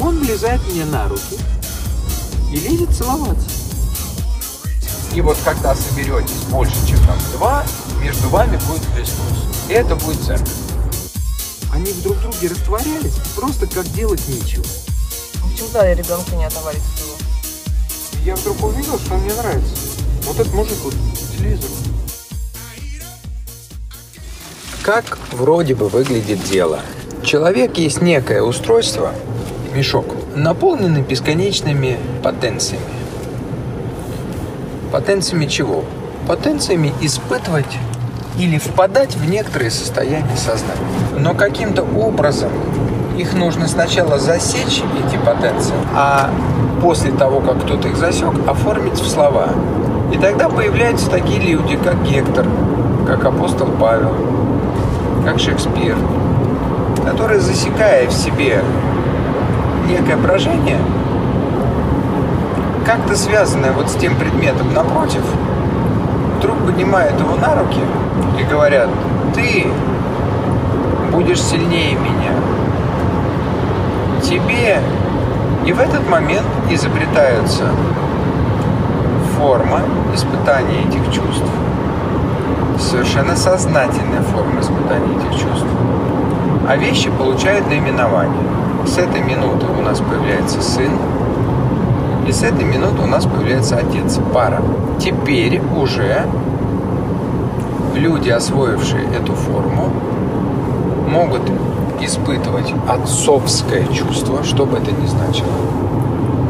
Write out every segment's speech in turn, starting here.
Он влезает мне на руки и лезет целоваться. И вот когда соберетесь больше, чем там два, между вами будет Христос. И это будет церковь. Они в друг друге растворялись, просто как делать нечего. Почему тогда ребенка не отдавали своего? И я вдруг увидел, что он мне нравится. Вот этот мужик вот по телевизору. Как вроде бы выглядит дело? Человек есть некое устройство, мешок, наполненный бесконечными потенциями. Потенциями чего? Потенциями испытывать или впадать в некоторые состояния сознания. Но каким-то образом их нужно сначала засечь, эти потенции, а после того, как кто-то их засек, оформить в слова. И тогда появляются такие люди, как Гектор, как апостол Павел, как Шекспир, которые, засекая в себе некое брожение, как-то связанное вот с тем предметом напротив, вдруг поднимают его на руки и говорят, ты будешь сильнее меня. Тебе и в этот момент изобретаются форма испытания этих чувств. Совершенно сознательная форма испытания этих чувств. А вещи получают наименование. С этой минуты у нас появляется сын, и с этой минуты у нас появляется отец, пара. Теперь уже люди, освоившие эту форму, могут испытывать отцовское чувство, что бы это ни значило,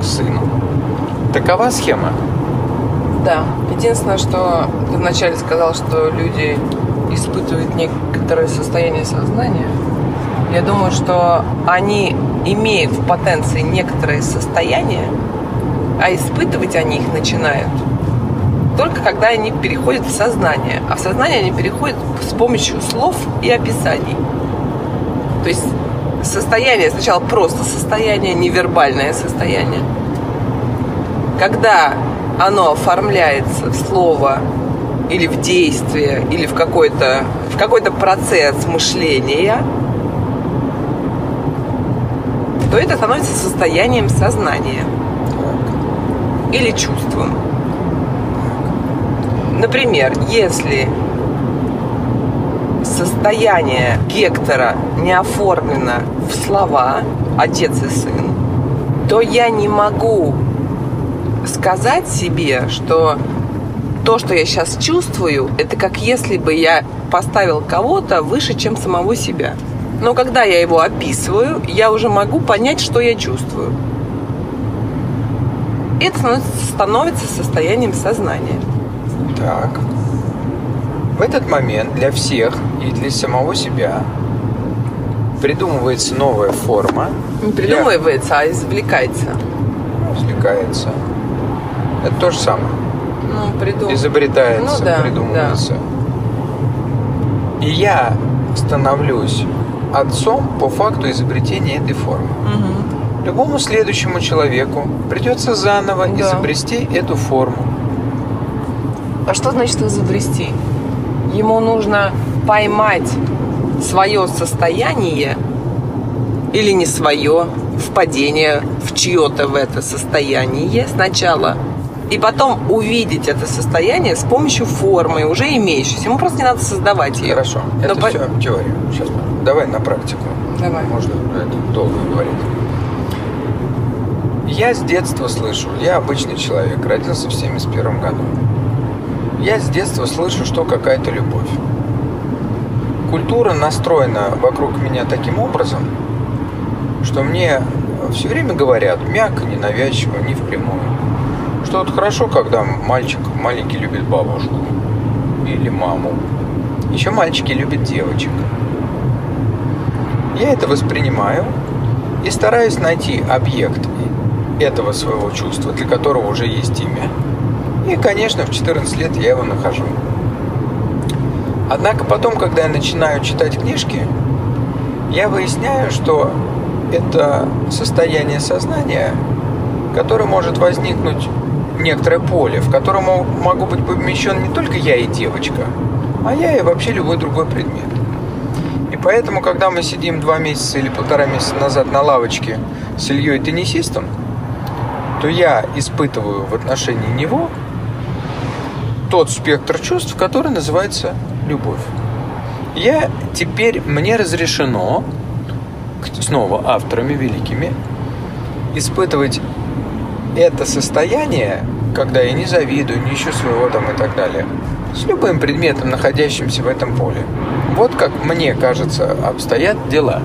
к сыну. Такова схема. Да. Единственное, что ты вначале сказал, что люди испытывают некоторое состояние сознания. Я думаю, что они имеют в потенции некоторое состояние, а испытывать они их начинают только когда они переходят в сознание. А в сознание они переходят с помощью слов и описаний. То есть состояние сначала просто состояние, невербальное состояние. Когда оно оформляется в слово или в действие, или в какой-то в какой-то процесс мышления, то это становится состоянием сознания или чувством. Например, если состояние Гектора не оформлено в слова «отец и сын», то я не могу сказать себе, что то, что я сейчас чувствую, это как если бы я поставил кого-то выше, чем самого себя. Но когда я его описываю, я уже могу понять, что я чувствую. Это становится, состоянием сознания. Так. В этот момент для всех и для самого себя придумывается новая форма. Не придумывается, а извлекается. Для... Извлекается. Это то же самое. Ну, придум... Изобретается, ну, да, придумывается. Да. И я становлюсь отцом по факту изобретения этой формы. Угу. Любому следующему человеку придется заново да. изобрести эту форму. А что значит изобрести? Ему нужно поймать свое состояние или не свое, впадение в чье-то в это состояние сначала, и потом увидеть это состояние с помощью формы, уже имеющейся. Ему просто не надо создавать ее. Хорошо, это Но все по... теория. Сейчас давай на практику. Давай. Можно это долго говорить. Я с детства слышу, я обычный человек, родился в 71 году. Я с детства слышу, что какая-то любовь. Культура настроена вокруг меня таким образом, что мне все время говорят мягко, ненавязчиво, не впрямую. Что вот хорошо, когда мальчик маленький любит бабушку или маму. Еще мальчики любят девочек. Я это воспринимаю и стараюсь найти объект этого своего чувства, для которого уже есть имя – и, конечно, в 14 лет я его нахожу. Однако потом, когда я начинаю читать книжки, я выясняю, что это состояние сознания, которое может возникнуть некоторое поле, в котором могу быть помещен не только я и девочка, а я и вообще любой другой предмет. И Поэтому, когда мы сидим два месяца или полтора месяца назад на лавочке с Ильей теннисистом, то я испытываю в отношении него тот спектр чувств, который называется любовь. Я теперь, мне разрешено, снова авторами великими, испытывать это состояние, когда я не завидую, не ищу своего там и так далее, с любым предметом, находящимся в этом поле. Вот как мне кажется, обстоят дела.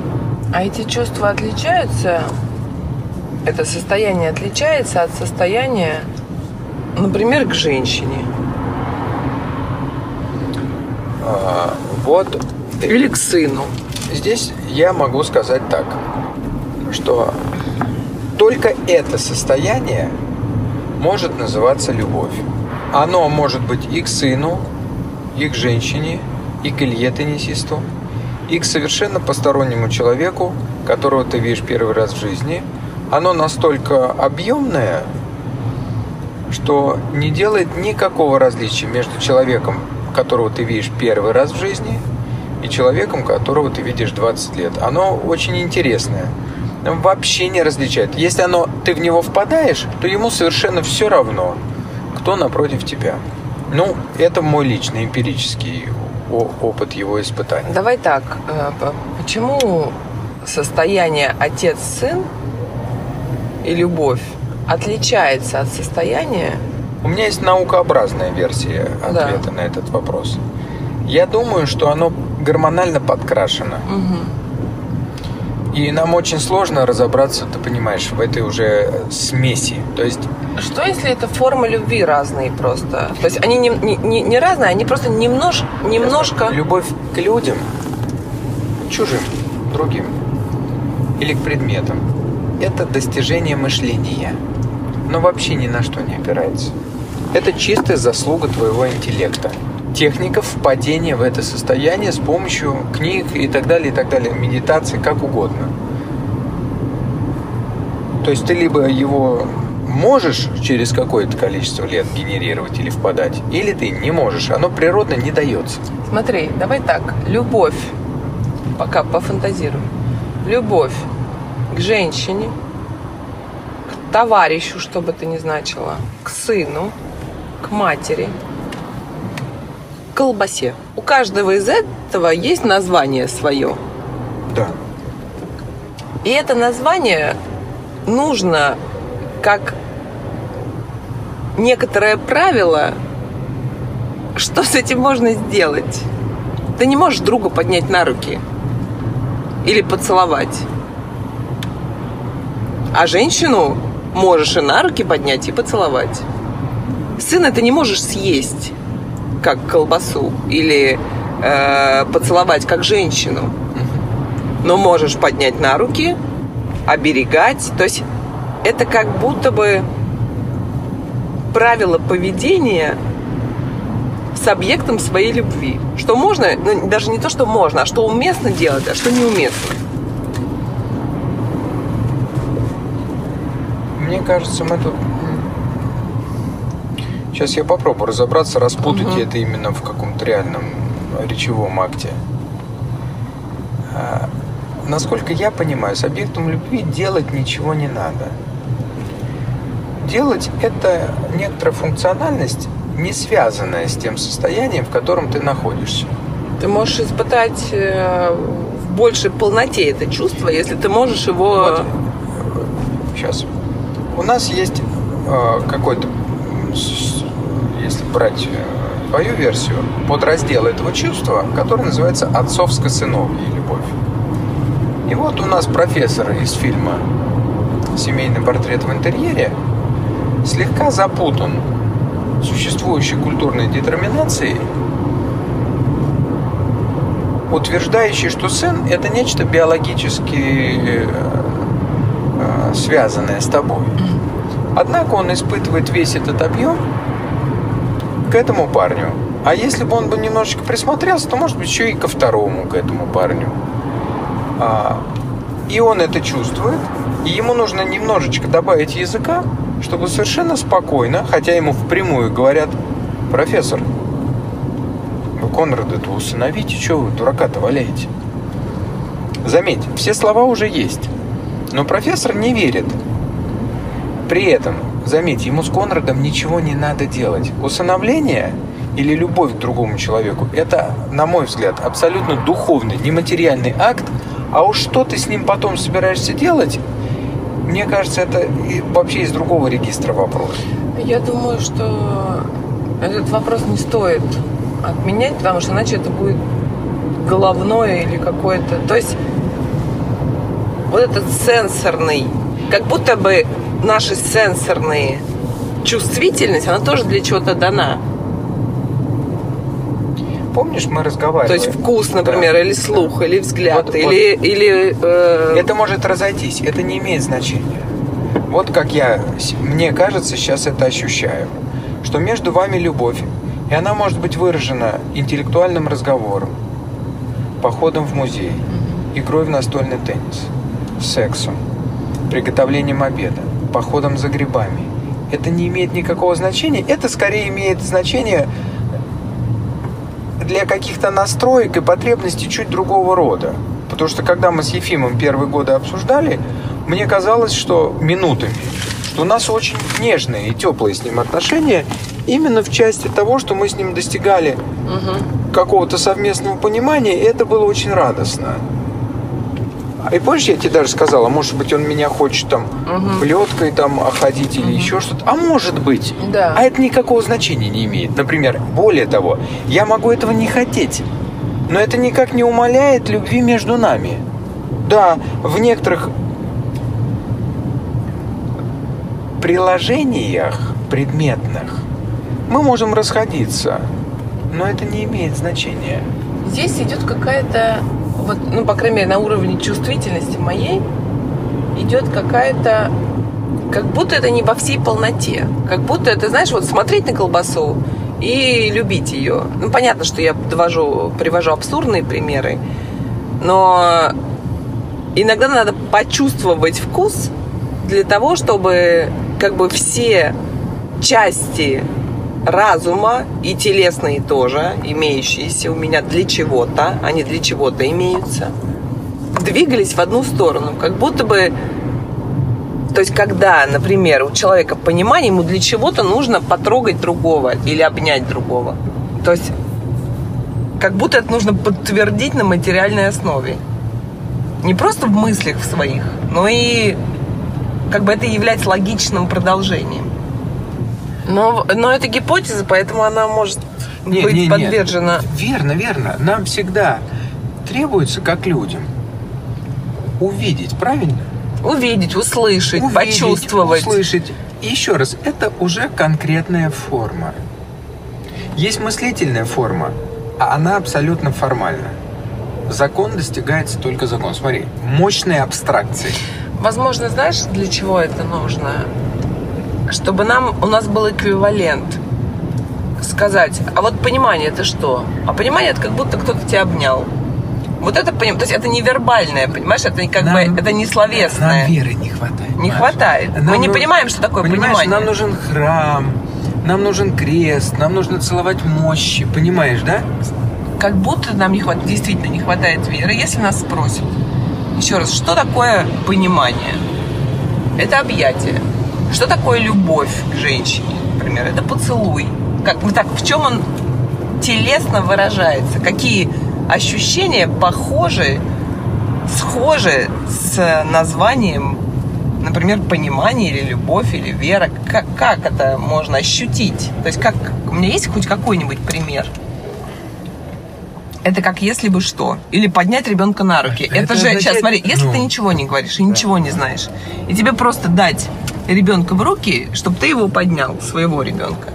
А эти чувства отличаются? Это состояние отличается от состояния, например, к женщине? А, вот. Или к сыну? Здесь я могу сказать так, что только это состояние может называться любовь. Оно может быть и к сыну, и к женщине, и к Илье теннисисту, и к совершенно постороннему человеку, которого ты видишь первый раз в жизни. Оно настолько объемное, что не делает никакого различия между человеком, которого ты видишь первый раз в жизни, и человеком, которого ты видишь 20 лет. Оно очень интересное вообще не различает. Если оно, ты в него впадаешь, то ему совершенно все равно, кто напротив тебя. Ну, это мой личный эмпирический опыт его испытаний. Давай так, э, почему состояние отец-сын и любовь отличается от состояния... У меня есть наукообразная версия ответа да. на этот вопрос. Я думаю, что оно гормонально подкрашено. Угу и нам очень сложно разобраться, ты понимаешь, в этой уже смеси. То есть... Что если это формы любви разные просто? То есть они не, не, не разные, они просто немнож, немножко... Любовь к людям, чужим, другим или к предметам – это достижение мышления, но вообще ни на что не опирается. Это чистая заслуга твоего интеллекта техников впадения в это состояние с помощью книг и так далее, и так далее, медитации, как угодно. То есть ты либо его можешь через какое-то количество лет генерировать или впадать, или ты не можешь. Оно природно не дается. Смотри, давай так. Любовь, пока пофантазируем. Любовь к женщине, к товарищу, что бы это ни значило, к сыну, к матери – колбасе. У каждого из этого есть название свое. Да. И это название нужно как некоторое правило, что с этим можно сделать. Ты не можешь друга поднять на руки или поцеловать. А женщину можешь и на руки поднять, и поцеловать. Сына ты не можешь съесть как колбасу или э, поцеловать как женщину, но можешь поднять на руки, оберегать. То есть это как будто бы правило поведения с объектом своей любви. Что можно, ну, даже не то, что можно, а что уместно делать, а что неуместно. Мне кажется, мы тут Сейчас я попробую разобраться, распутать угу. это именно в каком-то реальном речевом акте. А, насколько я понимаю, с объектом любви делать ничего не надо. Делать это некоторая функциональность, не связанная с тем состоянием, в котором ты находишься. Ты можешь испытать э, в большей полноте это чувство, если ты можешь его... Вот, сейчас. У нас есть э, какой-то брать э, твою версию, подраздел этого чувства, который называется отцовско-сыновья любовь. И вот у нас профессор из фильма «Семейный портрет в интерьере» слегка запутан существующей культурной детерминацией, утверждающей, что сын – это нечто биологически э, э, связанное с тобой. Однако он испытывает весь этот объем к этому парню. А если бы он бы немножечко присмотрелся, то, может быть, еще и ко второму, к этому парню. А, и он это чувствует, и ему нужно немножечко добавить языка, чтобы совершенно спокойно, хотя ему впрямую говорят, профессор, вы Конрада-то усыновите, что вы дурака-то валяете? Заметь, все слова уже есть. Но профессор не верит. При этом, заметь, ему с Конрадом ничего не надо делать. Усыновление или любовь к другому человеку – это, на мой взгляд, абсолютно духовный, нематериальный акт, а уж что ты с ним потом собираешься делать, мне кажется, это вообще из другого регистра вопрос. Я думаю, что этот вопрос не стоит отменять, потому что иначе это будет головное или какое-то... То есть вот этот сенсорный, как будто бы наши сенсорные чувствительность, она тоже для чего-то дана. Помнишь, мы разговаривали? То есть вкус, например, Да. или слух, или взгляд, Вот- или, или э, Это может разойтись, это не имеет значения. Вот как я, мне кажется, сейчас это ощущаю, что между вами любовь, и она может быть выражена интеллектуальным разговором, походом в музей, игрой в настольный теннис, сексом, приготовлением обеда, походом за грибами. Это не имеет никакого значения, это скорее имеет значение для каких-то настроек и потребностей чуть другого рода. Потому что когда мы с Ефимом первые годы обсуждали, мне казалось, что минутами, что у нас очень нежные и теплые с ним отношения именно в части того, что мы с ним достигали какого-то совместного понимания, и это было очень радостно. А И помнишь, я тебе даже сказала, может быть, он меня хочет там плеткой там охладить или еще что-то. А может быть. Да. А это никакого значения не имеет. Например, более того, я могу этого не хотеть. Но это никак не умаляет любви между нами. Да, в некоторых приложениях предметных мы можем расходиться, но это не имеет значения. здесь идет какая-то, вот, ну, по крайней мере, на уровне чувствительности моей, идет какая-то, как будто это не во всей полноте. Как будто это, знаешь, вот смотреть на колбасу и любить ее. Ну, понятно, что я довожу, привожу абсурдные примеры, но иногда надо почувствовать вкус для того, чтобы как бы все части разума и телесные тоже, имеющиеся у меня для чего-то, они для чего-то имеются, двигались в одну сторону. Как будто бы то есть, когда, например, у человека понимание, ему для чего-то нужно потрогать другого или обнять другого. То есть, как будто это нужно подтвердить на материальной основе. Не просто в мыслях своих, но и как бы это является логичным продолжением. Но, но это гипотеза, поэтому она может Не, быть не, не. подвержена. Верно, верно. Нам всегда требуется, как людям, увидеть, правильно? Увидеть, услышать, Увидеть, почувствовать. услышать. И еще раз, это уже конкретная форма. Есть мыслительная форма, а она абсолютно формальна. Закон достигается только закон. Смотри, мощные абстракции. Возможно, знаешь, для чего это нужно? Чтобы нам, у нас был эквивалент сказать, а вот понимание это что? А понимание это как будто кто-то тебя обнял. Вот это понимание, то есть это невербальное, понимаешь, это как Нам- бы, это не словесное. Нам веры не хватает. Не Маша. хватает. Мы Нам не понимаем, что такое Понимаешь, понимание. нам нужен храм, нам нужен крест, нам нужно целовать мощи. Понимаешь, да? Как будто нам не хватает, действительно не хватает веры. Если нас спросят, еще раз, что такое понимание? Это объятие. Что такое любовь к женщине, например? Это поцелуй. Как, ну так, в чем он телесно выражается? Какие ощущения похожи, схожи с названием, например, понимание или любовь или вера? Как, как это можно ощутить? То есть как, у меня есть хоть какой-нибудь пример? Это как если бы что. Или поднять ребенка на руки. Это, Это же, означает- сейчас смотри, если ну. ты ничего не говоришь и ничего не знаешь, и тебе просто дать ребенка в руки, чтобы ты его поднял, своего ребенка.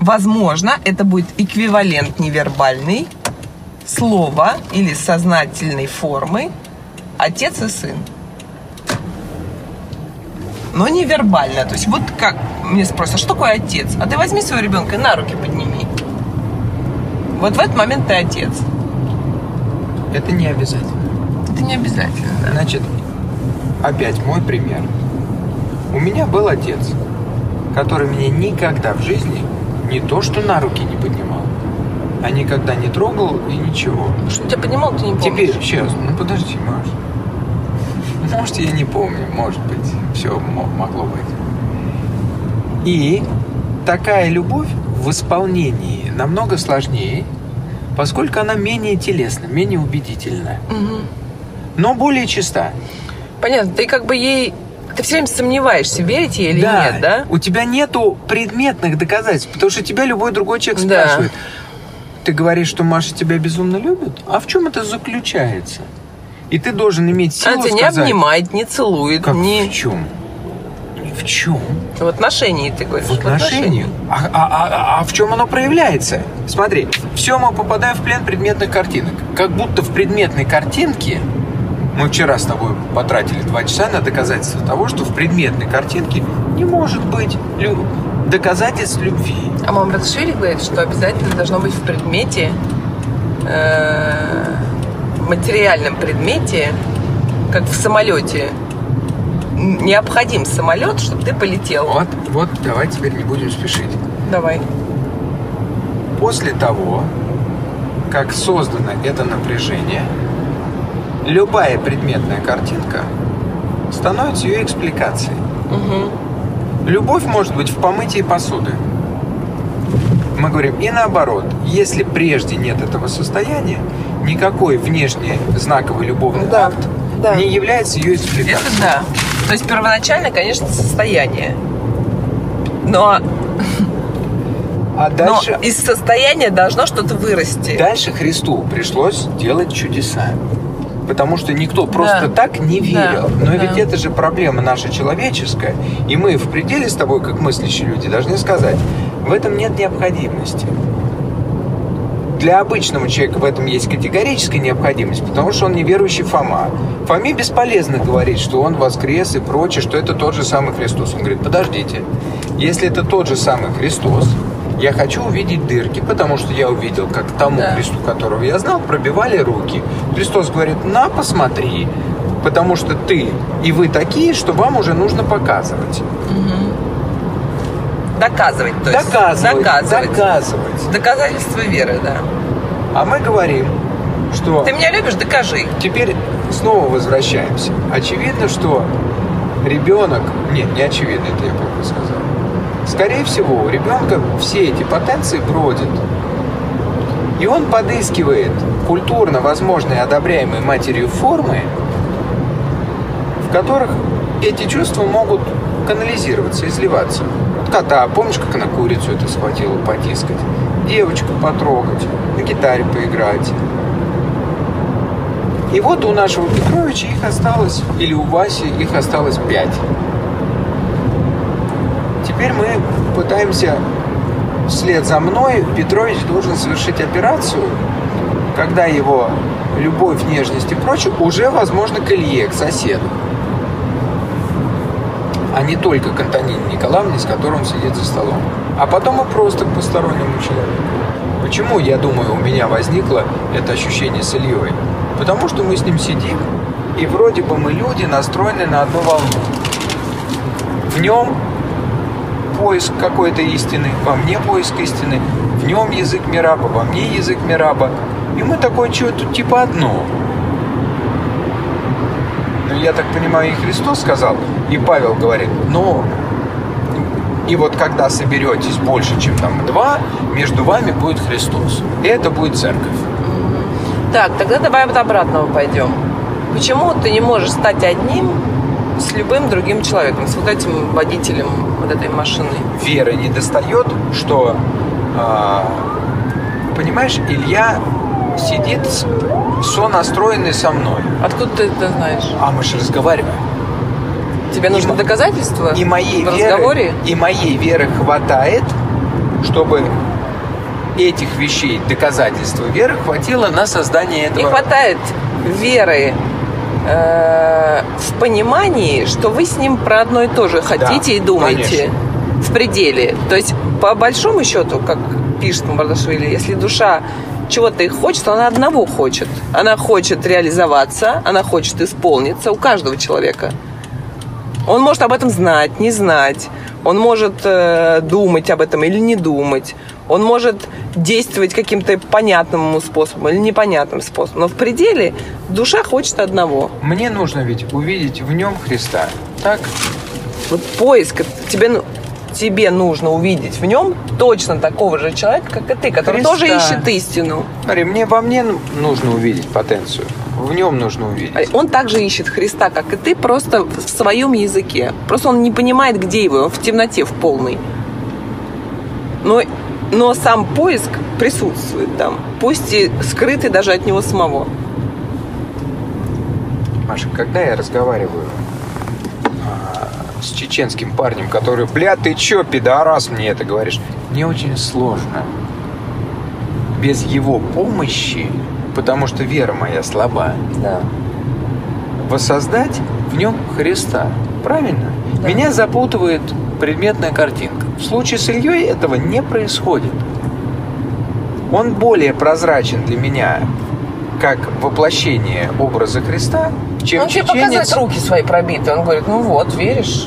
Возможно, это будет эквивалент невербальный слова или сознательной формы отец и сын. Но невербально. То есть вот как мне спросят, а что такое отец? А ты возьми своего ребенка и на руки подними. Вот в этот момент ты отец. Это не обязательно. Это не обязательно, да. Значит, опять мой пример. У меня был отец, который меня никогда в жизни не то что на руки не поднимал, а никогда не трогал и ничего. Что тебя поднимал, ты не помнишь. Теперь, сейчас, ну подожди, Маш. Может, я не помню, может быть, все могло быть. И такая любовь в исполнении намного сложнее, поскольку она менее телесна, менее убедительна, Мгм. но более чиста. Понятно, ты как бы ей... Ты все время сомневаешься, верить ей или да, нет, да? у тебя нету предметных доказательств, потому что тебя любой другой человек Да. спрашивает. Ты говоришь, что Маша тебя безумно любит? А в чем это заключается? И ты должен иметь силу Она тебя не сказать, обнимает, не целует, Как не... в чем? В чем. В отношении, ты говоришь. В отношениях. А, а- а- а в чем оно проявляется? Смотри, все мы попадаем в плен предметных картинок. Как будто в предметной картинке мы вчера с тобой потратили два часа на доказательство того, что в предметной картинке не может быть лю- доказательств любви. А мама Браташвили говорит, что обязательно должно быть в предмете, э, материальном предмете, как в самолете. Необходим самолет, чтобы ты полетел. Вот, вот, давай теперь не будем спешить. Давай. После того, как создано это напряжение, любая предметная картинка становится ее экспликацией. Мгм. Любовь может быть в помытии посуды. Мы говорим и наоборот. Если прежде нет этого состояния, никакой внешний знаковый любовный Да, акт да. не является ее экспликацией. Это да. То есть первоначально, конечно, состояние. Но, А дальше, но из состояния должно что-то вырасти. дальше Христу пришлось делать чудеса. Потому что никто просто Да. так не верил. Да, Но да. ведь это же проблема наша человеческая. И мы в пределе с тобой, как мыслящие люди, должны сказать, в этом нет необходимости. Для обычного человека в этом есть категорическая необходимость, потому что он неверующий Фома. Фоме бесполезно говорить, что он воскрес и прочее, что это тот же самый Христос. Он говорит, подождите, если это тот же самый Христос, я хочу увидеть дырки, потому что я увидел, как тому Да. Христу, которого я знал, пробивали руки. Христос говорит, на, посмотри, потому что ты и вы такие, что вам уже нужно показывать. Доказывать, то есть. доказывать, Доказывать. доказывать. Доказательство веры, да. А мы говорим, что... Ты меня любишь, докажи. Теперь снова возвращаемся. Очевидно, что ребенок... Нет, не очевидно, это я плохо сказал. Скорее всего, у ребенка все эти потенции бродят. И он подыскивает культурно возможные одобряемые матерью формы, в которых эти чувства могут канализироваться, изливаться. Вот кота, помнишь, как она курицу это схватила, потискать? Девочку потрогать, на гитаре поиграть. И вот у нашего Петровича их осталось, или у Васи их осталось пять. Теперь мы пытаемся вслед за мной, Петрович должен совершить операцию, когда его любовь, нежность и прочее уже, возможно, к Илье, к соседу. А не только к Антонине Николаевне, с которым сидит за столом. А потом и просто к постороннему человеку. Почему, я думаю, у меня возникло это ощущение с Ильей? Потому что мы с ним сидим, и вроде бы мы люди, настроены на одну волну. В нем поиск какой-то истины, во мне поиск истины, в нем язык Мираба, во мне язык Мираба. И мы такое что-то типа одно. Ну, я так понимаю, и Христос сказал, и Павел говорит, ну, и вот когда соберетесь больше, чем там два, между вами будет Христос. И это будет церковь. Так, тогда давай от обратного пойдем. Почему ты не можешь стать одним с любым другим человеком, с вот этим водителем вот этой машины? Вера не достает, что, а, понимаешь, Илья сидит сонастроенный со мной. Откуда ты это знаешь? А мы же разговариваем. Тебе нужно мо- доказательства И моей, в веры, разговоре? и моей веры хватает, чтобы этих вещей, доказательства веры хватило на создание этого. Не хватает веры э, в понимании, что вы с ним про одно и то же хотите и думаете конечно. в пределе. То есть, по большому счету, как пишет Мардашвили, если душа чего-то и хочет, она одного хочет. Она хочет реализоваться, она хочет исполниться у каждого человека. Он может об этом знать, не знать. Он может э, думать об этом или не думать. Он может действовать каким-то понятным ему способом или непонятным способом. Но в пределе душа хочет одного. Мне нужно ведь увидеть в нем Христа. Так? Вот поиск, тебе, ну- тебе нужно увидеть в нем точно такого же человека, как и ты, который Христа. тоже ищет истину. Смотри, мне во мне ну- нужно увидеть потенцию. В нем нужно увидеть. Он также ищет Христа, как и ты, просто в своем языке. Просто он не понимает, где его, он в темноте, в полной. Но, но сам поиск присутствует там, пусть и скрытый даже от него самого. Маша, когда я разговариваю а, с чеченским парнем, который, бля, ты чё, пидорас, мне это говоришь, мне очень сложно. Без его помощи, потому что вера моя слаба, Да. воссоздать в нем Христа. Правильно? Да. Меня запутывает предметная картинка. В случае с Ильей этого не происходит. Он более прозрачен для меня как воплощение образа Христа, чем он тебе чеченец. показывает руки свои пробитые. Он говорит, ну вот, веришь.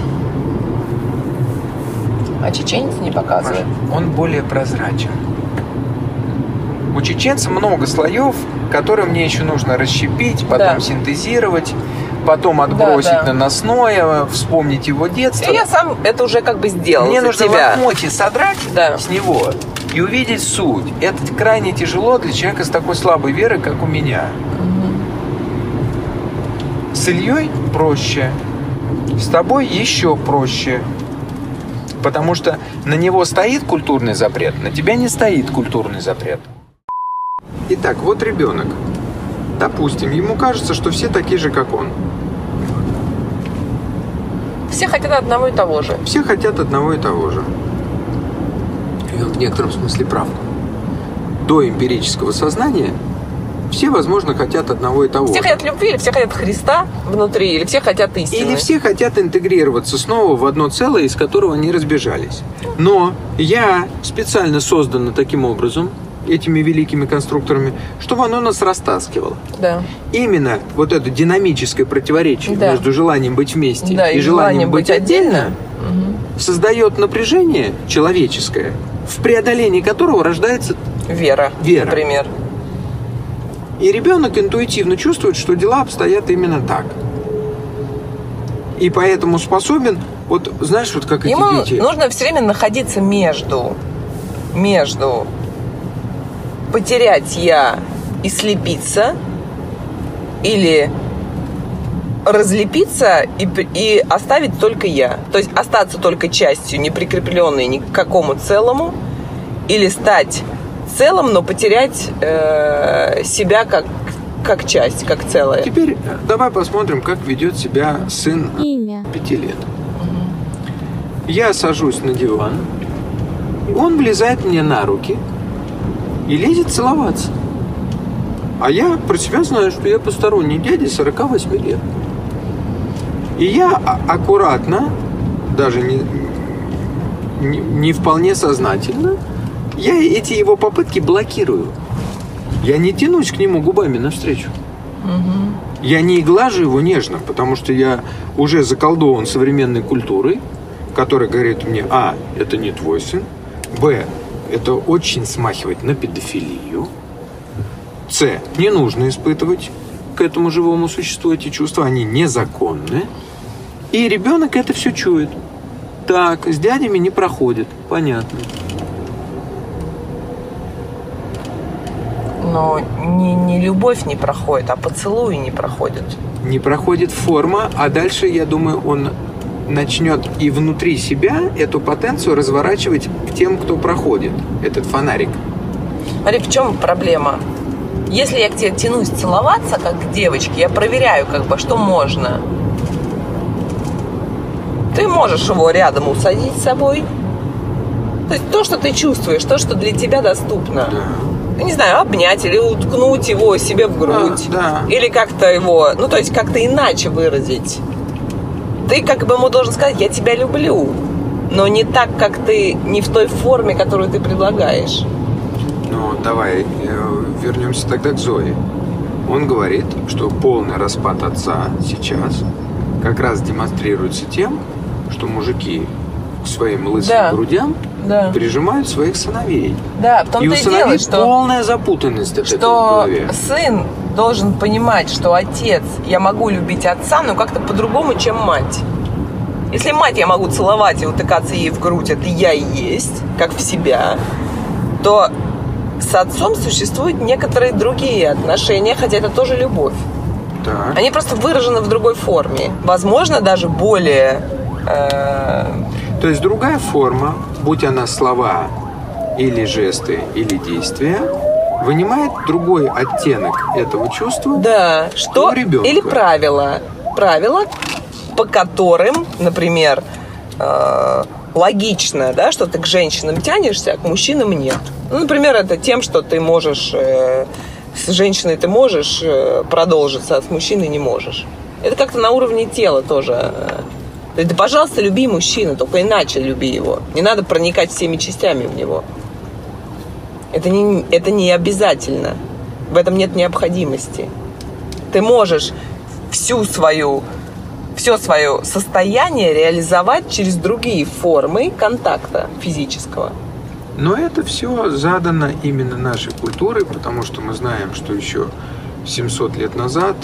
А чеченец не показывает. Он более прозрачен. У чеченца много слоев, которые мне еще нужно расщепить, потом Да. синтезировать, потом отбросить да. наносное, вспомнить его детство. И я сам это уже как бы сделал Мне нужно тебя. лохмотье содрать Да. с него и увидеть суть. Это крайне тяжело для человека с такой слабой верой, как у меня. С Ильей проще. С тобой еще проще. Потому что на него стоит культурный запрет, на тебя не стоит культурный запрет. Итак, вот ребенок. Допустим, ему кажется, что все такие же, как он. Все хотят одного и того же. Все хотят одного и того же. И он в некотором смысле прав. До эмпирического сознания все, возможно, хотят одного и того Все же. хотят любви, или все хотят Христа внутри, или все хотят истины. Или все хотят интегрироваться снова в одно целое, из которого они разбежались. Но я специально создана таким образом, этими великими конструкторами, чтобы оно нас растаскивало. Да. Именно вот это динамическое противоречие Да. между желанием быть вместе Да, и, желанием быть отдельно Мгм. создает напряжение человеческое, в преодолении которого рождается Вера, Вера. например. И ребенок интуитивно чувствует, что дела обстоят именно так. И поэтому способен, вот знаешь, вот как Ему эти дети. нужно все время находиться между, между потерять я и слепиться, или разлепиться и, и оставить только я. То есть остаться только частью, не прикрепленной ни к какому целому, или стать целым, но потерять э, себя как, как часть, как целое. Теперь э, давай посмотрим, как ведет себя сын имя, пяти лет. Я сажусь на диван, он влезает мне на руки и лезет целоваться. А я про себя знаю, что я посторонний дядя 48 лет. И я а- аккуратно, даже не, не, не вполне сознательно, я эти его попытки блокирую. Я не тянусь к нему губами навстречу. Я не глажу его нежно, потому что я уже заколдован современной культурой, которая говорит мне, а, это не твой сын, б, это очень смахивает на педофилию, с, не нужно испытывать к этому живому существу эти чувства, они незаконны, и ребенок это все чует. Так, с дядями не проходит, понятно. Но не, не любовь не проходит, а поцелуи не проходят. не проходит форма, а дальше, я думаю, он начнет и внутри себя эту потенцию разворачивать к тем, кто проходит этот фонарик. Смотри, в чем проблема? Если я к тебе тянусь целоваться, как к девочке, я проверяю, как бы, что можно. Ты можешь его рядом усадить с собой. То есть то, что ты чувствуешь, то, что для тебя доступно. Я Не знаю, обнять или уткнуть его себе в грудь. Да, да. Или как-то его, ну то есть как-то иначе выразить. Ты как бы ему должен сказать, я тебя люблю. Но не так, как ты, не в той форме, которую ты предлагаешь. Ну, давай э, вернемся тогда к Зое. Он говорит, что полный распад отца сейчас как раз демонстрируется тем, что мужики к своим лысым Да. грудям Да. прижимают своих сыновей. Да, в том-то и у и дело, что... полная запутанность от этого в что голове. сын должен понимать, что отец, я могу любить отца, но как-то по-другому, чем мать. Если мать я могу целовать и утыкаться ей в грудь, это я и есть, как в себя, то с отцом существуют некоторые другие отношения, хотя это тоже любовь. Так. Они просто выражены в другой форме. Возможно, даже более... э, То есть другая форма, будь она слова или жесты или действия, вынимает другой оттенок этого чувства. Да, что ребенка. или правила, правила, по которым, например, э, логично, да, что ты к женщинам тянешься, а к мужчинам нет. Ну, например, это тем, что ты можешь э, с женщиной ты можешь э, продолжиться, а с мужчиной не можешь. Это как-то на уровне тела тоже. э. Да, пожалуйста, люби мужчину, только иначе люби его. Не надо проникать всеми частями в него. Это не, это не обязательно. В этом нет необходимости. Ты можешь всю свою, все свое состояние реализовать через другие формы контакта физического. Но это все задано именно нашей культурой, потому что мы знаем, что еще 700 лет назад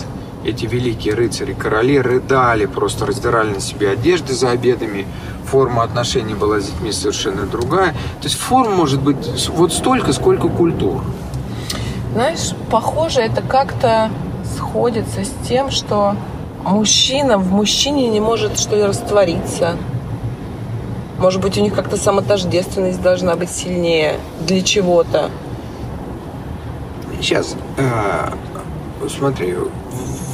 эти великие рыцари, короли рыдали, просто раздирали на себе одежды за обедами. Форма отношений была с детьми совершенно другая. То есть форм может быть вот столько, сколько культур. Знаешь, похоже, это как-то сходится с тем, что мужчина в мужчине не может что ли раствориться. Может быть, у них как-то самотождественность должна быть сильнее для чего-то. Сейчас, э, смотри,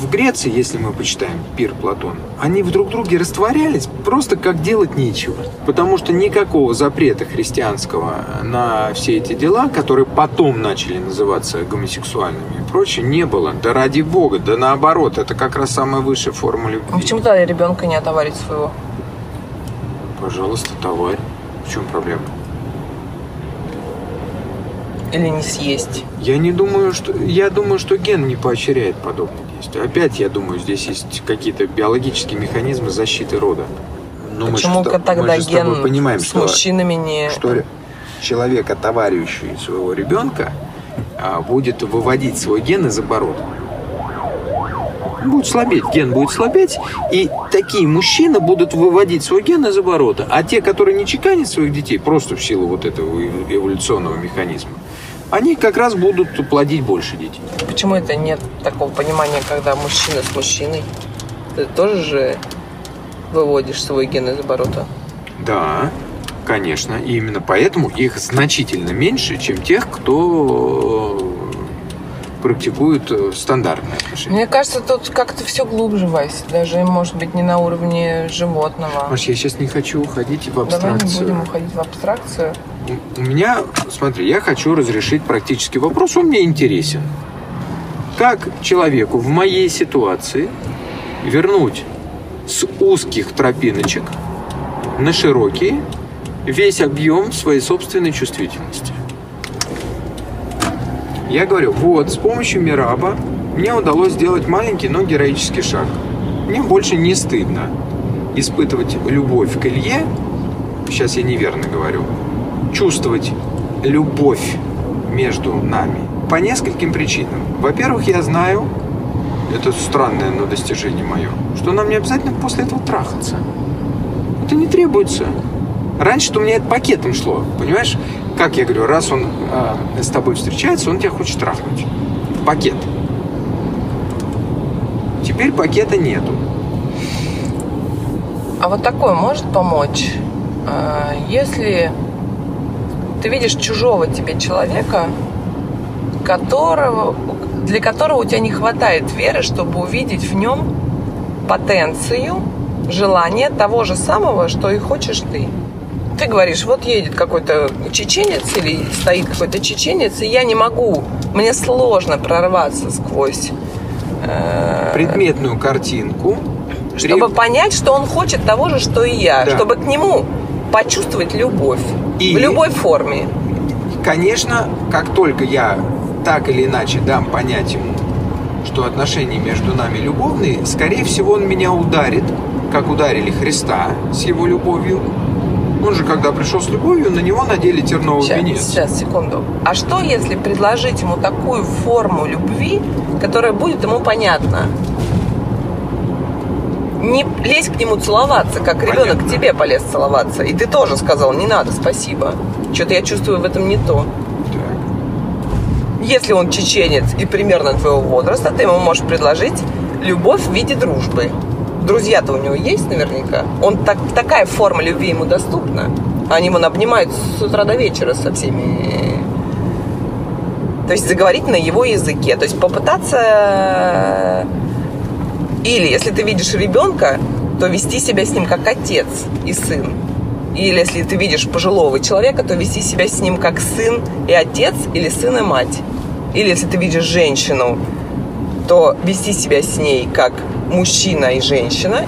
в- Греции, если мы почитаем пир Платона, они в друг друге растворялись просто как делать нечего. Потому что никакого запрета христианского на все эти дела, которые потом начали называться гомосексуальными и прочее, не было. Да ради бога, да наоборот, это как раз самая высшая форма любви. А почему тогда ребенка не отоварить своего? Пожалуйста, товарь. В чем проблема? Или не съесть? Я не думаю, что... Я думаю, что ген не поощряет подобные действия. Опять, я думаю, здесь есть какие-то биологические механизмы защиты рода. Но мы же Почему с тобой- тогда мы же ген понимаем, с что, мужчинами не... что человек, отоваривающий своего ребенка, а, будет выводить свой ген из оборота. Будет слабеть, ген будет слабеть, и такие мужчины будут выводить свой ген из оборота. А те, которые не чеканят своих детей, просто в силу вот этого эволюционного механизма, они как раз будут плодить больше детей. Почему это нет такого понимания, когда мужчина с мужчиной? Ты тоже же выводишь свой ген из оборота. Да, конечно. И именно поэтому их значительно меньше, чем тех, кто э, практикует э, стандартные отношения. Мне кажется, тут как-то все глубже, Вась. Даже, может быть, не на уровне животного. Маш, я сейчас не хочу уходить в Давай не абстракцию. будем уходить в абстракцию. У меня, смотри, я хочу разрешить практический вопрос, он мне интересен. Как человеку в моей ситуации вернуть с узких тропиночек на широкие весь объем своей собственной чувствительности? Я говорю, вот, с помощью Мираба мне удалось сделать маленький, но героический шаг. Мне больше не стыдно испытывать любовь к Илье, сейчас я неверно говорю, чувствовать любовь между нами по нескольким причинам. Во-первых, я знаю, это странное, но достижение мое, что нам не обязательно после этого трахаться. Это не требуется. Раньше-то у меня это пакетом шло, понимаешь? Как я говорю, раз он э, с тобой встречается, он тебя хочет трахнуть. Пакет. Теперь пакета нету. А вот такое может помочь, А, если ты видишь чужого тебе человека, которого, для которого у тебя не хватает веры, чтобы увидеть в нем потенцию, желание того же самого, что и хочешь ты. Ты говоришь, вот едет какой-то чеченец или стоит какой-то чеченец, и я не могу, мне сложно прорваться сквозь э, Предметную картинку. чтобы треб- понять, что он хочет того же, что и я, Да. чтобы к нему почувствовать любовь И- в любой форме. Конечно, как только я так или иначе дам понять ему, что отношения между нами любовные, скорее всего, он меня ударит, как ударили Христа с его любовью, Он же, когда пришел с любовью, на него надели терновый Сейчас, венец. сейчас, секунду. А что, если предложить ему такую форму любви, которая будет ему понятна? Не лезь к нему целоваться, как ребенок Понятно. к тебе полез целоваться. И ты тоже сказал, не надо, спасибо. Что-то я чувствую в этом не то. Так. Если он чеченец и примерно твоего возраста, ты ему можешь предложить любовь в виде дружбы. Друзья-то у него есть наверняка. Он так, такая форма любви ему доступна. Они вон обнимают с утра до вечера со всеми. То есть заговорить на его языке. То есть попытаться... Или если ты видишь ребенка, то вести себя с ним как отец и сын. Или если ты видишь пожилого человека, то вести себя с ним как сын и отец, или сын и мать. Или если ты видишь женщину, то вести себя с ней как мужчина и женщина.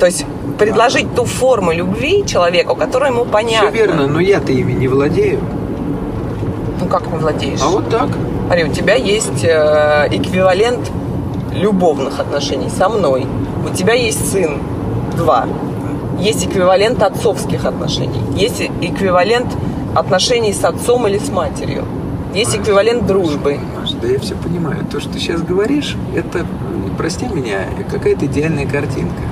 То есть предложить ту форму любви человеку, которая ему понятна. Все верно, но я-то ими не владею. Ну как не владеешь? А вот так. Смотри, у тебя есть э, эквивалент любовных отношений со мной. У тебя есть сын, два. Есть эквивалент отцовских отношений. Есть эквивалент отношений с отцом или с матерью. Есть эквивалент дружбы. Маш, да я все понимаю. То, что ты сейчас говоришь, это, прости меня, какая-то идеальная картинка.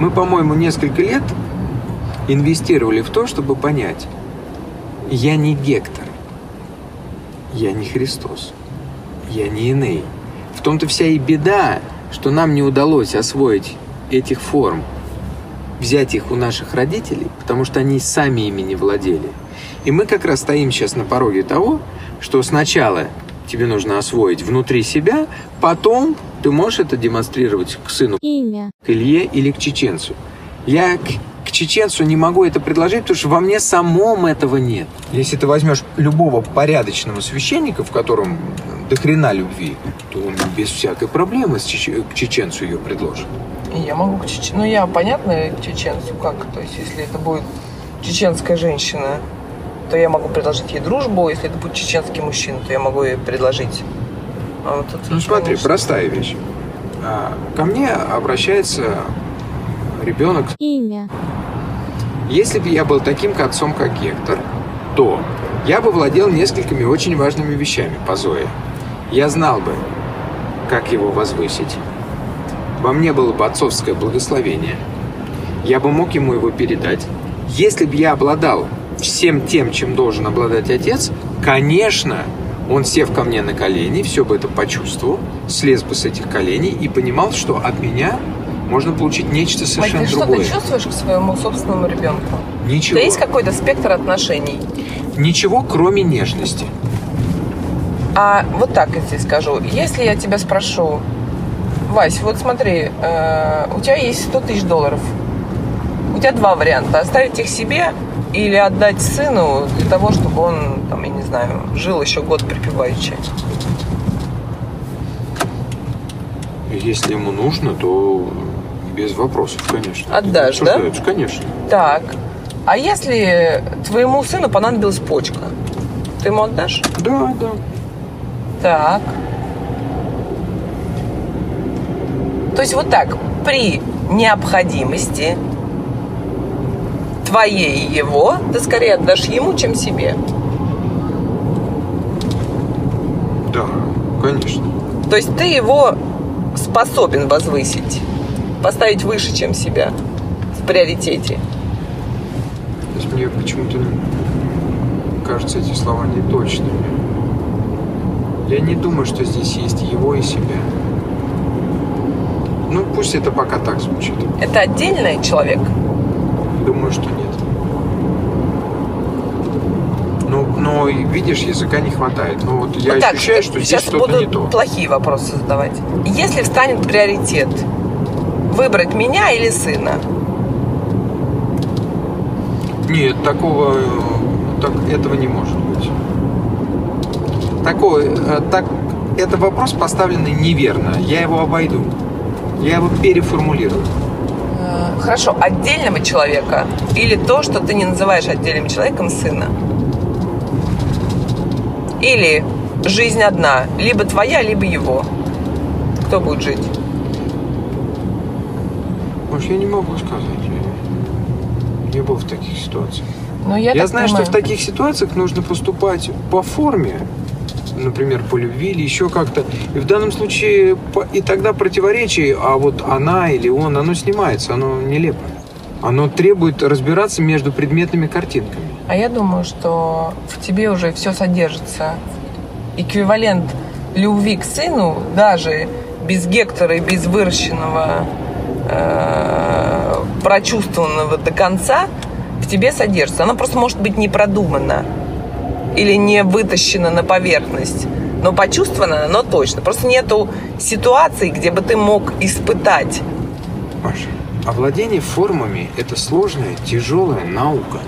Мы, по-моему, несколько лет инвестировали в то, чтобы понять, я не Гектор, я не Христос, я не Иней. В том-то вся и беда, что нам не удалось освоить этих форм, взять их у наших родителей, потому что они сами ими не владели. И мы как раз стоим сейчас на пороге того, что сначала тебе нужно освоить внутри себя, потом ты можешь это демонстрировать к сыну, имя, к Илье или к чеченцу. Я к, к чеченцу не могу это предложить, потому что во мне самом этого нет. Если ты возьмешь любого порядочного священника, в котором до хрена любви, то он без всякой проблемы с чеч- к чеченцу ее предложит. Я могу к чеченцу. Ну, я понятно к чеченцу как. То есть, если это будет чеченская женщина, то я могу предложить ей дружбу. Если это будет чеченский мужчина, то я могу ей предложить. А вот тут, Ну смотри, конечно, простая вещь. А, Ко мне обращается ребенок. имя, Если бы я был таким к отцом, как Гектор, то я бы владел несколькими очень важными вещами по Зое. Я знал бы, как его возвысить. Во мне было бы отцовское благословение. Я бы мог ему его передать. Если бы я обладал всем тем, чем должен обладать отец, конечно, он, сев ко мне на колени, все бы это почувствовал, слез бы с этих коленей и понимал, что от меня можно получить нечто Мать, совершенно ты что другое. ты чувствуешь к своему собственному ребенку? У Ничего. тебя есть какой-то спектр отношений? Ничего, кроме нежности. А вот так я тебе скажу. Если я тебя спрошу, Вась, вот смотри, э, у тебя есть 100 тысяч долларов. У тебя два варианта. Оставить их себе или отдать сыну для того, чтобы он, там, я не знаю, жил еще год припеваючи. Если ему нужно, то без вопросов, конечно. Отдашь, да? Конечно. Так. А если твоему сыну понадобилась почка, ты ему отдашь? Да, да. Так. То есть вот так, при необходимости твоей и его, ты скорее отдашь ему, чем себе. Да, конечно. То есть ты его способен возвысить, поставить выше, чем себя в приоритете. То есть мне почему-то не- кажется эти слова неточными. Я не думаю, что здесь есть его и себя. Ну, пусть это пока так звучит. Это отдельный человек. Думаю, что нет. Ну, но видишь, языка не хватает. Ну вот я Вот так, ощущаю, что здесь что-то буду не то. плохие вопросы задавать. Если встанет приоритет выбрать меня или сына, Нет, такого, э, так, этого не может быть. Такой, э, так, это вопрос поставленный неверно. Я его обойду. Я его переформулирую. Э, Хорошо, отдельного человека или то, что ты не называешь отдельным человеком сына? Или жизнь одна, либо твоя, либо его. Кто будет жить? Может, я не могу сказать. не был в таких ситуациях. Но я, Я так знаю, понимаю, что в таких ситуациях нужно поступать по форме, например, по любви или еще как-то. И в данном случае и тогда противоречие, а вот она или он, оно снимается, оно нелепо. Оно требует разбираться между предметными картинками. А я думаю, что в тебе уже все содержится. Эквивалент любви к сыну, даже без Гектора и без выращенного, э, прочувствованного до конца, в тебе содержится. Оно просто может быть не продумано или не вытащено на поверхность. Но почувствовано оно точно. Просто нету ситуации, где бы ты мог испытать. Маша, овладение формами – это сложная, тяжелая наука.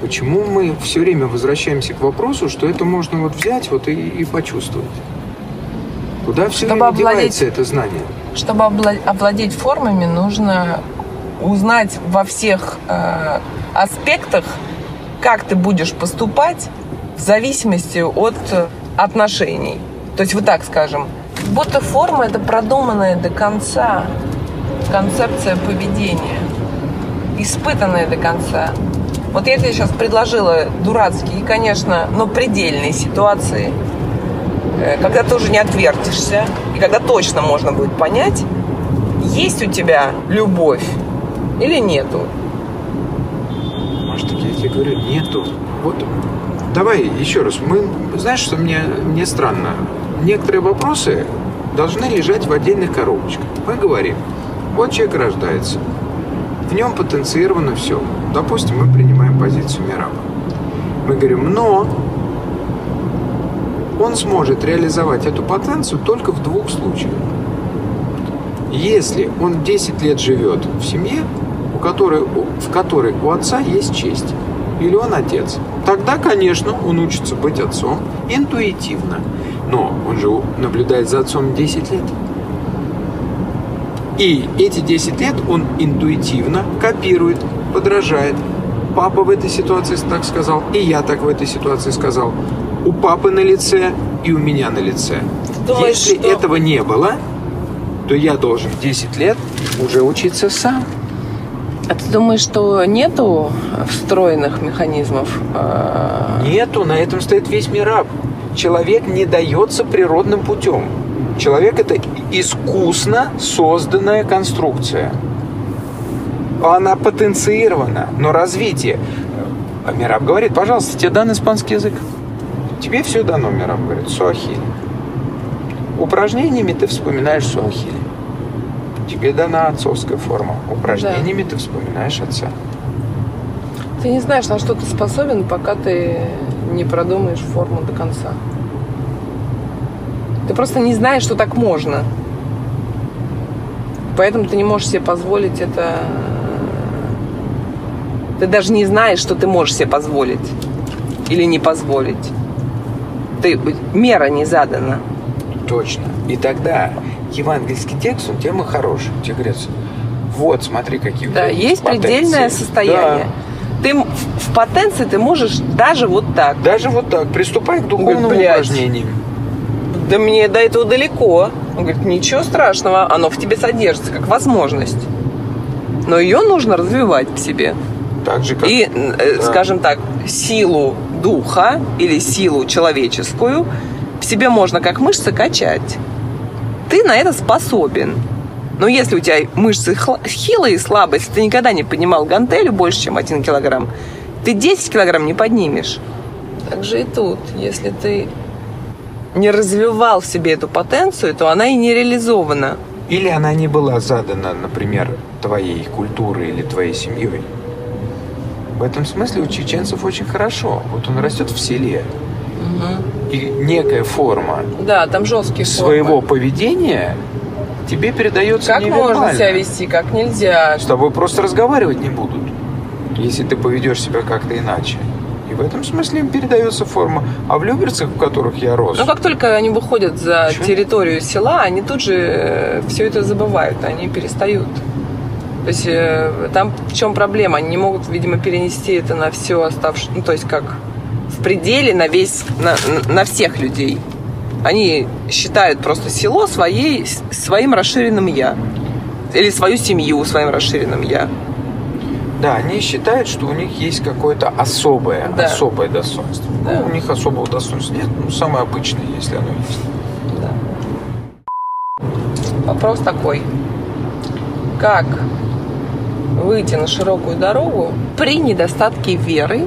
Почему мы все время возвращаемся к вопросу, что это можно вот взять вот и, и почувствовать? Куда все Чтобы время овладеть- девается это знание? Чтобы овладеть формами, нужно узнать во всех э, аспектах, как ты будешь поступать в зависимости от э, отношений. То есть вот так скажем, будто форма это продуманная до конца концепция поведения, испытанная до конца. Вот я тебе сейчас предложила дурацкие, конечно, но предельные ситуации, э, когда ты уже не отвертишься, и когда точно можно будет понять, есть у тебя любовь или нету. Так я тебе говорю, нету. Вот давай еще раз. Мы, знаешь, что мне, мне странно? Некоторые вопросы должны лежать в отдельных коробочках. Мы говорим, вот человек рождается, в нем потенцировано все. Допустим, мы принимаем позицию Мираба. Мы говорим, но он сможет реализовать эту потенцию только в двух случаях. Если он 10 лет живет в семье, которой, в которой у отца есть честь, или он отец, тогда, конечно, он учится быть отцом интуитивно. Но он же наблюдает за отцом 10 лет. И эти 10 лет он интуитивно копирует, подражает. Папа в этой ситуации так сказал, и я так в этой ситуации сказал. У папы на лице и у меня на лице. Думаешь, Если что- этого не было, то я должен 10 лет уже учиться сам. А ты думаешь, что нету встроенных механизмов? э, Нету, на этом стоит весь мираб. Человек не дается природным путем. Человек это искусно созданная конструкция. Она потенцирована, но развитие. А Мираб говорит, пожалуйста, тебе дан испанский язык. Тебе все дано, Мираб говорит, суахили. Упражнениями ты вспоминаешь суахили. Тебе дана отцовская форма. Упражнениями ты вспоминаешь отца. Ты не знаешь, на что ты способен, пока ты не продумаешь форму до конца. Ты просто не знаешь, что так можно. Поэтому ты не можешь себе позволить это... Ты даже не знаешь, что ты можешь себе позволить. Или не позволить. Ты... Мера не задана. Точно. И тогда евангельский текст, он тема хороший. Тебе говорят, вот, смотри, какие у Да, тебя есть потенции. предельное состояние. Ты м- в потенции ты можешь даже вот так. Да. Даже вот так, приступай к духовным «Блядь». упражнениям. Да мне до этого далеко. Он говорит, ничего страшного, оно в тебе содержится, как возможность. Но ее нужно развивать в себе. Так же, как... И, э, Да. скажем так, силу духа или силу человеческую в себе можно как мышцы качать. Ты на это способен. Но если у тебя мышцы хилые и слабые, если ты никогда не поднимал гантелю больше, чем 1 килограмм, ты 10 килограмм не поднимешь. Так же и тут. Если ты не развивал в себе эту потенцию, то она и не реализована. Или она не была задана, например, твоей культурой или твоей семьей. В этом смысле у чеченцев очень хорошо. Вот он растет в селе. И некая форма Да, там жесткие своего формы. поведения тебе передается Как можно себя вести, как нельзя. С тобой просто разговаривать не будут, если ты поведешь себя как-то иначе. И в этом смысле им передается форма. А в Люберцах, в которых я рос, Но как только они выходят за Чё? территорию села, они тут же все это забывают, они перестают. То есть э, там в чем проблема? Они не могут, видимо, перенести это на все оставшееся, ну то есть как в пределе на весь, на, на всех людей. Они считают просто село своей, своим расширенным я. Или свою семью своим расширенным я. Да, они считают, что у них есть какое-то особое, Да. особое достоинство. Да. Ну, у них особого достоинства нет, ну, самое обычное, если оно есть. Вопрос такой. Как выйти на широкую дорогу при недостатке веры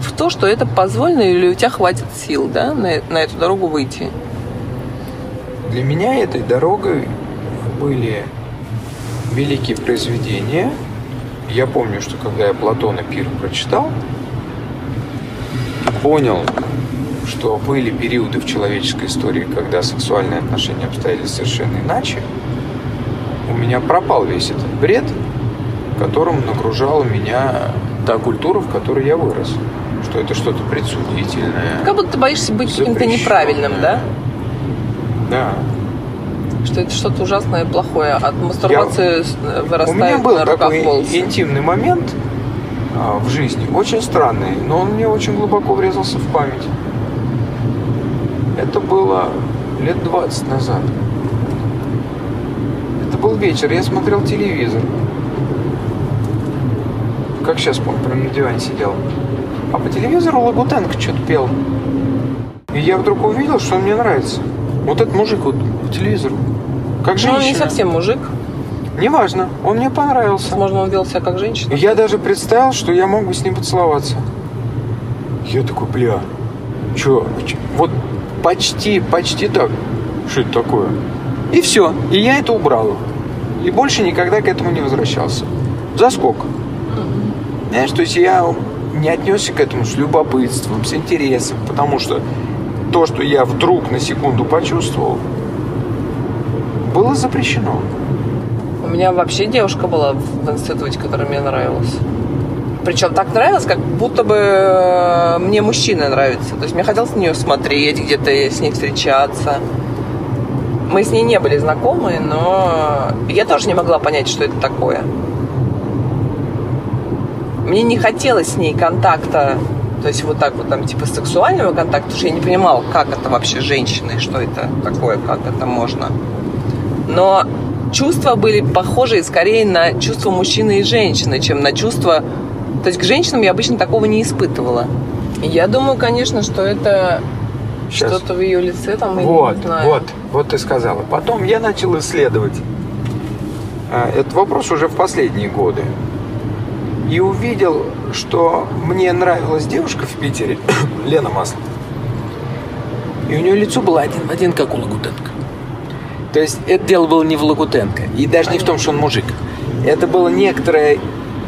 в то, что это позволено или у тебя хватит сил, да, на, на эту дорогу выйти? Для меня этой дорогой были великие произведения. Я помню, что когда я Платона Пир прочитал, понял, что были периоды в человеческой истории, когда сексуальные отношения обстояли совершенно иначе, у меня пропал весь этот бред, которым нагружала меня та культура, в которой я вырос. Что это что-то предсудительное. Как будто ты боишься быть каким-то неправильным, да? Да. Что это что-то ужасное и плохое. От мастурбации У меня вырастает был на руках такой волосы. интимный момент а, в жизни, очень странный, но он мне очень глубоко врезался в память. Это было лет 20 назад. Это был вечер, я смотрел телевизор. Как сейчас помню, прям на диване сидел. А по телевизору Лагутенко что-то пел. И я вдруг увидел, что он мне нравится. Вот этот мужик вот по телевизору. Как Ну, женщина. он не совсем мужик. Неважно, он мне понравился. Возможно, он вел себя как женщина. Я даже представил, что я мог бы с ним поцеловаться. Я такой, бля, чё, чё? вот почти, почти так. Что это такое? И все, и я это убрал. И больше никогда к этому не возвращался. Заскок. Знаешь, то есть я не отнесся к этому с любопытством, с интересом, потому что то, что я вдруг на секунду почувствовал, было запрещено. У меня вообще девушка была в институте, которая мне нравилась. Причем так нравилось, как будто бы э, мне мужчины нравятся. То есть мне хотелось на нее смотреть, где-то с ней встречаться. Мы с ней не были знакомы, но я тоже не могла понять, что это такое. Мне не хотелось с ней контакта, то есть вот так вот там типа сексуального контакта, потому что я не понимала, как это вообще женщины, что это такое, как это можно. Но чувства были похожи скорее на чувства мужчины и женщины, чем на чувства... То есть к женщинам я обычно такого не испытывала. И я думаю, конечно, что это Щас. что-то в ее лице там, Вот, не знаю. вот, вот ты сказала. Потом я начал исследовать а, этот вопрос уже в последние годы. И увидел, что мне нравилась девушка в Питере, Лена Маслов. И у нее лицо было один в один, как у Лагутенко. То есть это дело было не в Лагутенко. И даже не в том, что он мужик. Это было некоторое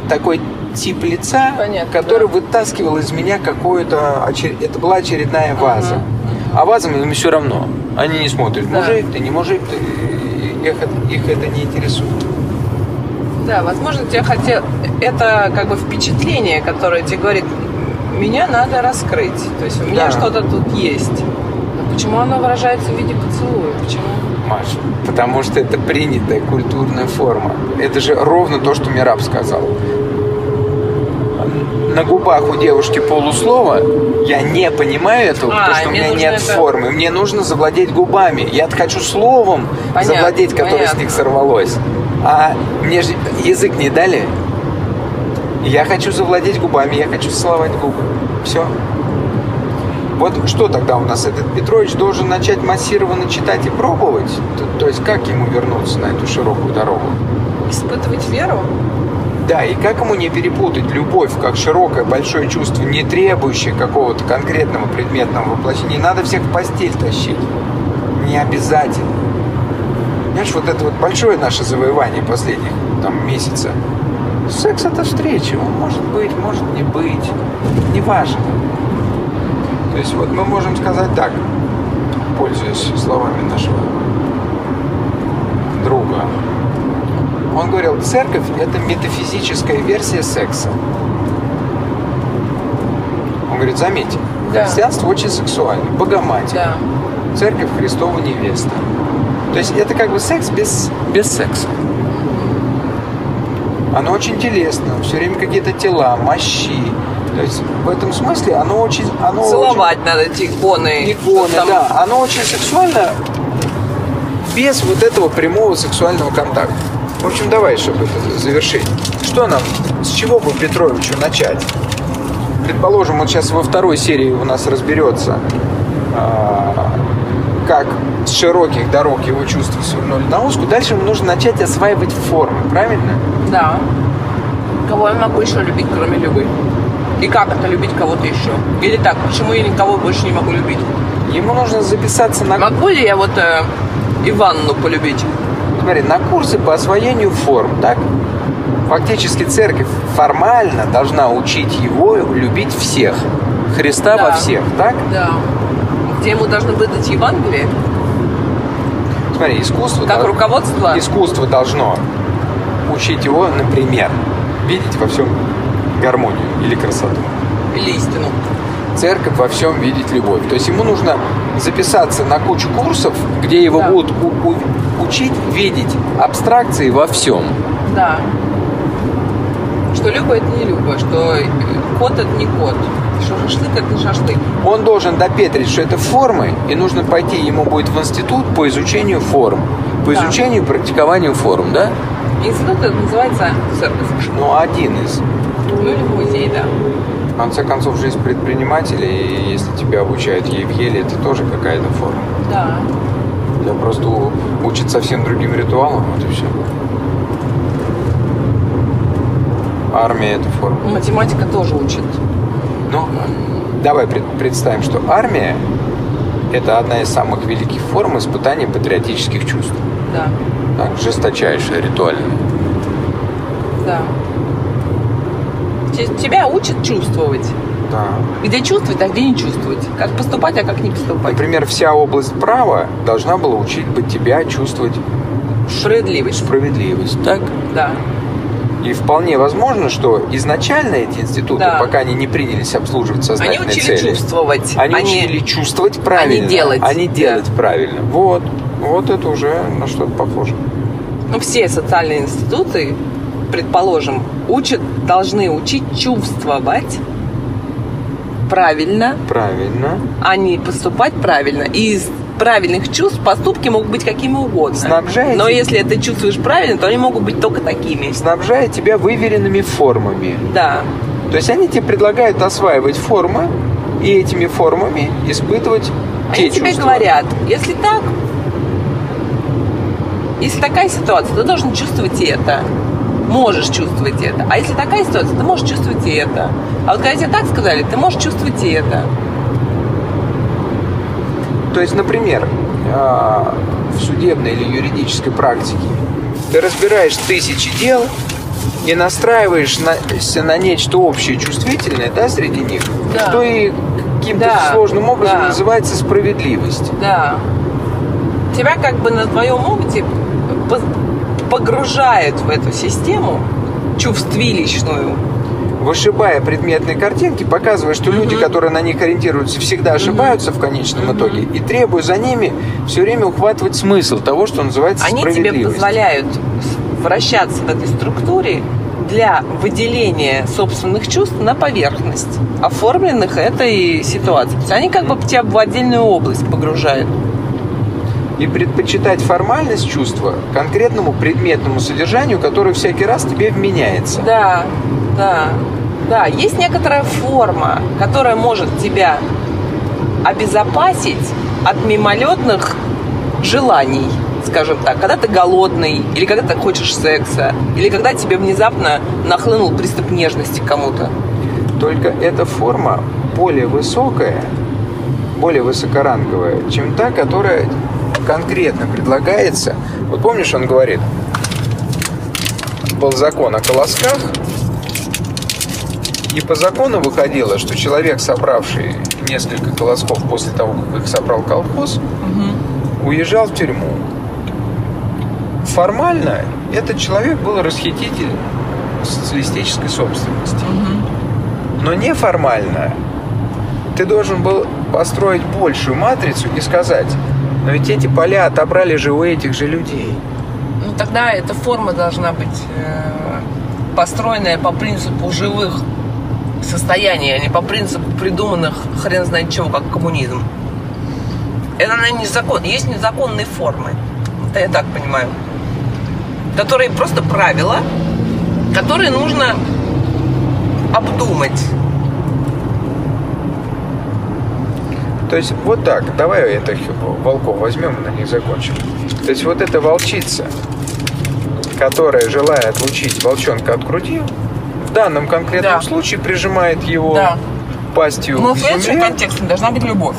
такой тип лица, Понятно, который да. вытаскивал из меня какую-то... очер- Это была очередная ваза. А вазам им все равно. Они не смотрят, Да. мужик ты, не мужик ты. Их, их это не интересует. Да, возможно, тебе хотел... Это как бы впечатление, которое тебе говорит, меня надо раскрыть. То есть у меня Да. что-то тут есть. Но почему оно выражается в виде поцелуя? Почему? Маш, потому что это принятая культурная форма. Это же ровно то, что Мираб сказал. На губах у девушки полуслова, я не понимаю этого, А, потому что у меня нет это- формы. Мне нужно завладеть губами. Я хочу словом Понятно, завладеть, которое с понятно. них сорвалось. А мне же язык не дали. Я хочу завладеть губами, я хочу целовать губы. Все. Вот что тогда у нас этот Петрович должен начать массированно читать и пробовать? То, то есть как ему вернуться на эту широкую дорогу? Испытывать веру? Да, и как ему не перепутать любовь как широкое, большое чувство, не требующее какого-то конкретного предметного воплощения. Не надо всех в постель тащить. Не обязательно. Знаешь, вот это вот большое наше завоевание последних там месяца. Секс это встреча. Он может быть, может не быть. Неважно. То есть вот мы можем сказать так, пользуясь словами нашего друга. Он говорил, церковь – это метафизическая версия секса. Он говорит, заметьте, Да. христианство очень сексуально, Богоматерь, Да. церковь Христова невеста. То есть это как бы секс без, без секса. Оно очень телесно, все время какие-то тела, мощи. То есть в этом смысле оно очень... Оно Целовать надо эти иконы. очень, иконы, Там- да. Оно очень сексуально без вот этого прямого сексуального контакта. В общем, давай, чтобы это завершить. Что нам, с чего бы Петровичу начать? Предположим, он сейчас во второй серии у нас разберется, а, как с широких дорог его чувства свернули на узкую. Дальше ему нужно начать осваивать формы, правильно? Да. Кого я могу еще любить, кроме любви? И как это любить кого-то еще? Или так, почему я никого больше не могу любить? Ему нужно записаться на, Могу ли я вот э, Иванну полюбить? смотри, на курсы по освоению форм, так? Фактически церковь формально должна учить его любить всех. Христа Да. во всех, так? Да. Где ему должны выдать Евангелие? Смотри, искусство... Как дол- руководство? Искусство должно учить его, например, видеть во всем гармонию или красоту. Или истину? Церковь во всем видеть любовь. То есть ему нужно записаться на кучу курсов, где его Да. будут учить видеть абстракции во всем. Да. Что Люба это не Люба, что кот это не кот, шашлык это шашлык. Он должен допетрить, что это формы, и нужно пойти ему будет в институт по изучению форм, по Да. изучению и практикованию форм, да? Институт это называется церковь. Ну, один из. Ну или музей, да. В конце концов, жизнь предпринимателя, и если тебя обучают ей в еле, это тоже какая-то форма. Да. Я просто учат совсем другим ритуалам, вот и все. Армия это форма. Математика тоже учит. Ну, давай пред- представим, что армия это одна из самых великих форм испытания патриотических чувств. Да. Так, жесточайшая, ритуальная. Да. Те- Тебя учат чувствовать. Да. Где чувствовать, а где не чувствовать. Как поступать, а как не поступать. Например, вся область права должна была учить бы тебя чувствовать Справедливость. справедливость. Так? Да. И вполне возможно, что изначально эти институты, Да. пока они не принялись обслуживать Они сознательные учили цели, чувствовать. они, учили чувствовать правильно, делать. а не Да. делать правильно. Вот, вот это уже на что-то похоже. Ну, все социальные институты, предположим, учат, должны учить чувствовать правильно, Правильно. а не поступать правильно. И из правильных чувств поступки могут быть какими угодно. Снабжаете- Но если ты чувствуешь правильно, то они могут быть только такими. Снабжая тебя выверенными формами. Да. То есть они тебе предлагают осваивать формы и этими формами испытывать те Они тебе чувства. говорят, если так, если такая ситуация, ты должен чувствовать это. Можешь чувствовать это. А если такая ситуация, ты можешь чувствовать это. А вот когда тебе так сказали, ты можешь чувствовать это. То есть, например, а, в судебной или юридической практике ты разбираешь тысячи дел и настраиваешься на нечто общее чувствительное, да, среди них, Да. что и каким-то Да, сложным образом да. называется справедливость. Да. Тебя как бы на твоем опыте по- погружают в эту систему чувствилищную. Вышибая предметные картинки, показывая, что люди, которые на них ориентируются, всегда ошибаются в конечном итоге, и требуя за ними все время ухватывать смысл того, что называется Они тебе позволяют вращаться в этой структуре для выделения собственных чувств на поверхность, оформленных этой ситуации. То есть они как бы тебя в отдельную область погружают. И предпочитать формальность чувства конкретному предметному содержанию, которое всякий раз тебе вменяется. Да, да, да. Есть некоторая форма, которая может тебя обезопасить от мимолетных желаний, скажем так, когда ты голодный, или когда ты хочешь секса, или когда тебе внезапно нахлынул приступ нежности к кому-то. Только эта форма более высокая, более высокоранговая, чем та, которая конкретно предлагается. Вот помнишь, он говорит, был закон о колосках, и по закону выходило, что человек, собравший несколько колосков после того, как их собрал колхоз, уезжал в тюрьму. Формально этот человек был расхититель социалистической собственности. Но неформально ты должен был построить большую матрицу и сказать, но ведь эти поля отобрали же у этих же людей. Ну тогда эта форма должна быть э, построенная по принципу живых состояний, а не по принципу придуманных хрен знает чего, как коммунизм. Это, наверное, не закон. Есть незаконные формы. Это я так понимаю. которые просто правила, которые нужно обдумать. То есть вот так, давай это волков возьмем и на них закончим. То есть вот эта волчица, которая, желая отлучить волчонка от груди, в данном конкретном Да. случае прижимает его Да. пастью Но к в земле. контексте должна быть любовь.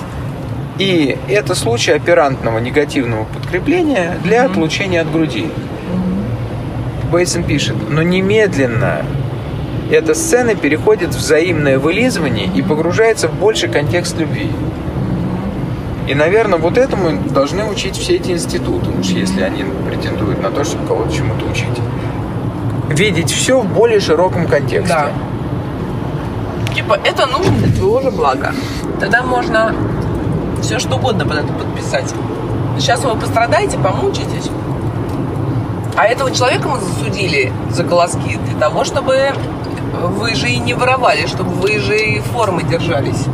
И это случай оперантного негативного подкрепления для отлучения от груди. Бейсон пишет, но немедленно эта сцена переходит в взаимное вылизывание и погружается в больший контекст любви. И, наверное, вот этому должны учить все эти институты, уж если они претендуют на то, чтобы кого-то чему-то учить. Видеть все в более широком контексте. Да. Типа, это нужно для твоего же блага. Тогда можно все что угодно под это подписать. Сейчас вы пострадаете, помучитесь. А этого человека мы засудили за колоски для того, чтобы вы же и не воровали, чтобы вы же и формы держались.